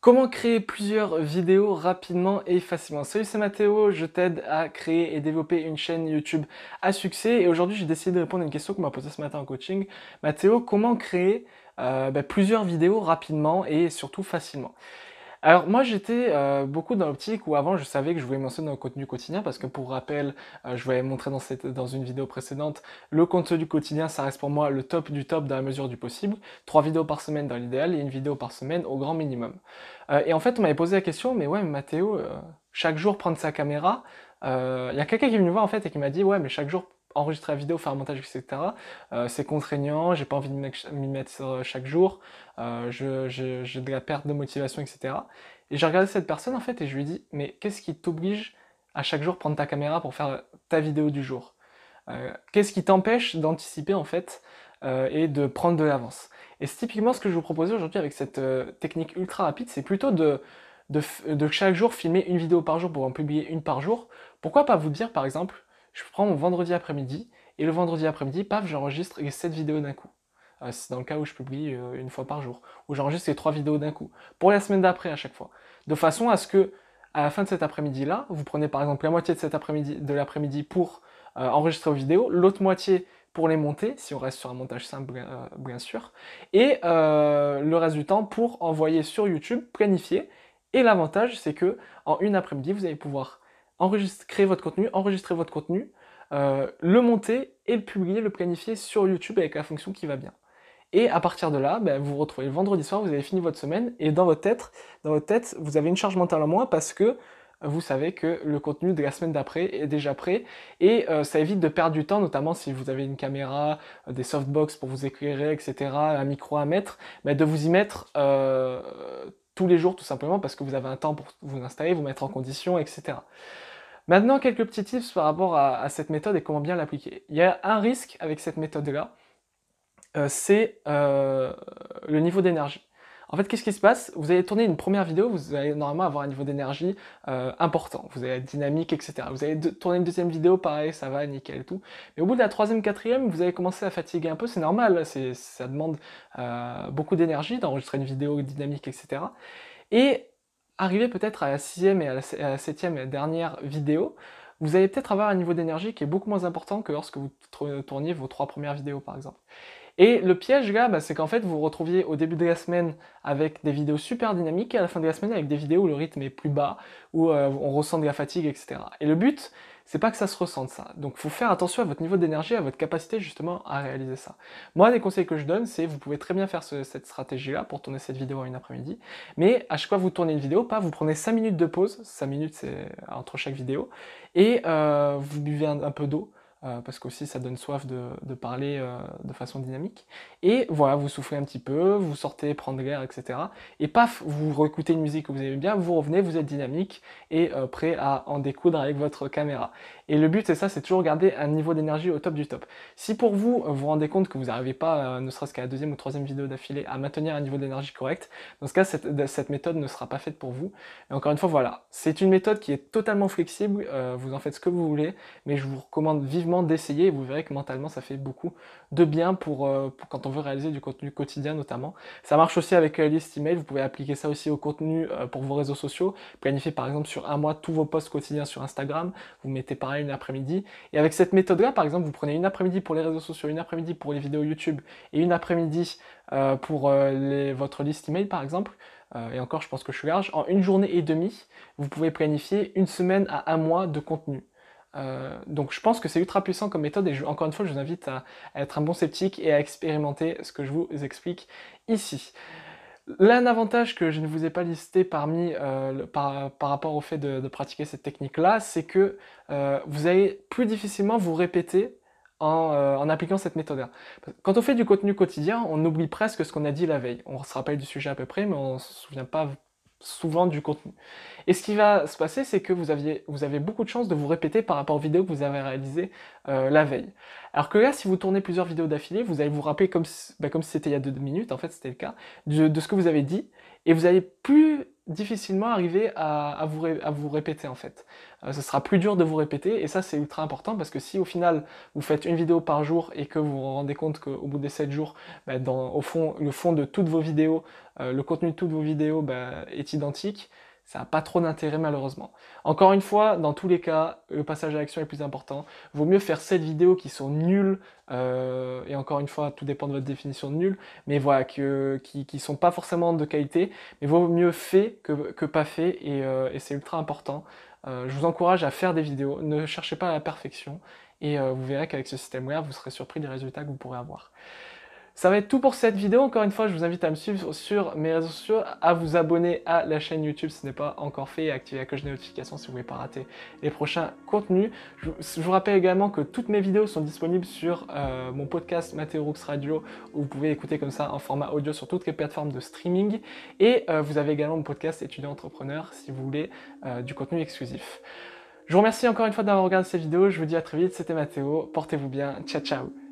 Comment créer plusieurs vidéos rapidement et facilement? Salut, c'est Mathéo, je t'aide à créer et développer une chaîne YouTube à succès. Et aujourd'hui, j'ai décidé de répondre à une question qu'on m'a posée ce matin en coaching. Mathéo, comment créer euh, bah, plusieurs vidéos rapidement et surtout facilement? Alors moi j'étais euh, beaucoup dans l'optique où avant je savais que je voulais mentionner dans le contenu quotidien parce que pour rappel, euh, je voulais montrer dans, cette, dans une vidéo précédente, le contenu quotidien ça reste pour moi le top du top dans la mesure du possible. Trois vidéos par semaine dans l'idéal et une vidéo par semaine au grand minimum. Euh, et en fait on m'avait posé la question, mais ouais Mathéo, chaque jour prendre sa caméra, il y a quelqu'un qui est venu voir en fait et qui m'a dit ouais mais chaque jour enregistrer la vidéo, faire un montage, etc. Euh, c'est contraignant, j'ai pas envie de m'y mettre chaque jour, euh, j'ai de la perte de motivation, etc. Et j'ai regardé cette personne en fait et je lui ai mais qu'est-ce qui t'oblige à chaque jour prendre ta caméra pour faire ta vidéo du jour? Euh, Qu'est-ce qui t'empêche d'anticiper en fait et de prendre de l'avance? Et c'est typiquement ce que je vous proposais aujourd'hui avec cette technique ultra rapide, c'est plutôt de chaque jour filmer une vidéo par jour pour en publier une par jour. Pourquoi pas vous dire par exemple, je prends mon vendredi après-midi, et le vendredi après-midi, paf, j'enregistre les 7 vidéos d'un coup. Euh, c'est dans le cas où je publie euh, une fois par jour, où j'enregistre les 3 vidéos d'un coup, pour la semaine d'après à chaque fois. De façon à ce que, à la fin de cet après-midi-là, vous prenez par exemple la moitié de cet après-midi, l'après-midi pour euh, enregistrer vos vidéos, l'autre moitié pour les monter, si on reste sur un montage simple bien, sûr, et le reste du temps pour envoyer sur YouTube, planifier. Et l'avantage, c'est que en une après-midi, vous allez pouvoir enregistrer, créer votre contenu, enregistrer votre contenu, euh, le monter et le publier, le planifier sur YouTube avec la fonction qui va bien. Et à partir de là, ben, vous vous retrouvez vendredi soir, vous avez fini votre semaine, et dans votre tête, dans votre tête, vous avez une charge mentale en moins parce que vous savez que le contenu de la semaine d'après est déjà prêt et euh, ça évite de perdre du temps, notamment si vous avez une caméra, euh, des softbox pour vous éclairer, etc., un micro à mettre, ben, de vous y mettre tous les jours tout simplement parce que vous avez un temps pour vous installer, vous mettre en condition, etc. Maintenant, quelques petits tips par rapport à, cette méthode et comment bien l'appliquer. Il y a un risque avec cette méthode-là, euh, c'est euh, le niveau d'énergie. En fait, qu'est-ce qui se passe? Vous allez tourner une première vidéo, vous allez normalement avoir un niveau d'énergie euh, important, vous allez être dynamique, etc. Vous allez tourner une deuxième vidéo, pareil, ça va, nickel tout. Mais au bout de la troisième, quatrième, vous allez commencer à fatiguer un peu, c'est normal, ça demande beaucoup d'énergie d'enregistrer une vidéo dynamique, etc. Et arriver peut-être à la sixième et à la, septième et dernière vidéo, vous allez peut-être avoir un niveau d'énergie qui est beaucoup moins important que lorsque vous tourniez vos trois premières vidéos par exemple. Et le piège là, bah, c'est qu'en fait vous vous retrouviez au début de la semaine avec des vidéos super dynamiques et à la fin de la semaine avec des vidéos où le rythme est plus bas, où euh, on ressent de la fatigue, etc. Et le but, c'est pas que ça se ressente ça. Donc faut faire attention à votre niveau d'énergie, à votre capacité justement à réaliser ça. Moi, les conseils que je donne, c'est vous pouvez très bien faire cette stratégie-là pour tourner cette vidéo en une après-midi, mais à chaque fois que vous tournez une vidéo, pas vous prenez 5 minutes de pause, 5 minutes c'est entre chaque vidéo, et euh, vous buvez un peu d'eau, euh, parce qu'aussi ça donne soif de, parler euh, de façon dynamique. Et voilà, vous soufflez un petit peu, vous sortez prendre l'air, etc. Et paf, vous réécoutez une musique que vous aimez bien, vous revenez, vous êtes dynamique et euh, prêt à en découdre avec votre caméra. Et le but, c'est ça, c'est toujours garder un niveau d'énergie au top du top. Si pour vous, vous vous rendez compte que vous n'arrivez pas, ne serait-ce qu'à la deuxième ou troisième vidéo d'affilée, à maintenir un niveau d'énergie correct, dans ce cas, cette, cette, méthode ne sera pas faite pour vous. Et encore une fois, voilà, c'est une méthode qui est totalement flexible, vous en faites ce que vous voulez, mais je vous recommande vivement d'essayer et vous verrez que mentalement ça fait beaucoup de bien pour, euh, quand on veut réaliser du contenu quotidien notamment. Ça marche aussi avec la liste email, vous pouvez appliquer ça aussi au contenu euh, pour vos réseaux sociaux, planifier par exemple sur un mois tous vos posts quotidiens sur Instagram, vous mettez pareil une après-midi. Et avec cette méthode-là, par exemple, vous prenez une après-midi pour les réseaux sociaux, une après-midi pour les vidéos YouTube et une après-midi euh, pour les, votre liste email par exemple. et encore, je pense que je suis large. En une journée et demie, vous pouvez planifier une semaine à un mois de contenu. Euh, donc je pense que c'est ultra puissant comme méthode et encore une fois je vous invite à, être un bon sceptique et à expérimenter ce que je vous explique ici. L'un avantage que je ne vous ai pas listé parmi, euh, par, rapport au fait de, pratiquer cette technique-là, c'est que euh, vous allez plus difficilement vous répéter en, en appliquant cette méthode-là. Quand on fait du contenu quotidien, on oublie presque ce qu'on a dit la veille. On se rappelle du sujet à peu près, mais on ne se souvient pas souvent du contenu. Et ce qui va se passer, c'est que vous, avez beaucoup de chances de vous répéter par rapport aux vidéos que vous avez réalisées euh, la veille. Alors que là, si vous tournez plusieurs vidéos d'affilée, vous allez vous rappeler comme si, bah, comme si c'était il y a deux minutes, en fait c'était le cas, de, ce que vous avez dit, et vous allez plus difficilement arriver à, vous, répéter en fait. Euh, ce sera plus dur de vous répéter et ça c'est ultra important parce que si au final vous faites une vidéo par jour et que vous vous rendez compte qu'au bout des 7 jours, bah, au fond, le fond de toutes vos vidéos, euh, le contenu de toutes vos vidéos bah, est identique, ça n'a pas trop d'intérêt malheureusement. Encore une fois, dans tous les cas, le passage à l'action est plus important. Vaut mieux faire 7 vidéos qui sont nulles, euh, et encore une fois, tout dépend de votre définition de nul, mais voilà, qui, ne sont pas forcément de qualité, mais vaut mieux fait que, pas fait, euh, et, c'est ultra important. Euh, je vous encourage à faire des vidéos, ne cherchez pas la perfection, et vous verrez qu'avec ce système-là, vous serez surpris des résultats que vous pourrez avoir. Ça va être tout pour cette vidéo. Encore une fois, je vous invite à me suivre sur mes réseaux sociaux, à vous abonner à la chaîne YouTube si ce n'est pas encore fait et à activer la cloche de notification si vous ne voulez pas rater les prochains contenus. Je, vous rappelle également que toutes mes vidéos sont disponibles sur euh, mon podcast Rooks Radio où vous pouvez écouter comme ça en format audio sur toutes les plateformes de streaming. Et euh, vous avez également mon podcast étudiant entrepreneur si vous voulez euh, du contenu exclusif. Je vous remercie encore une fois d'avoir regardé cette vidéo. Je vous dis à très vite. C'était Mathéo. Portez-vous bien. Ciao, ciao.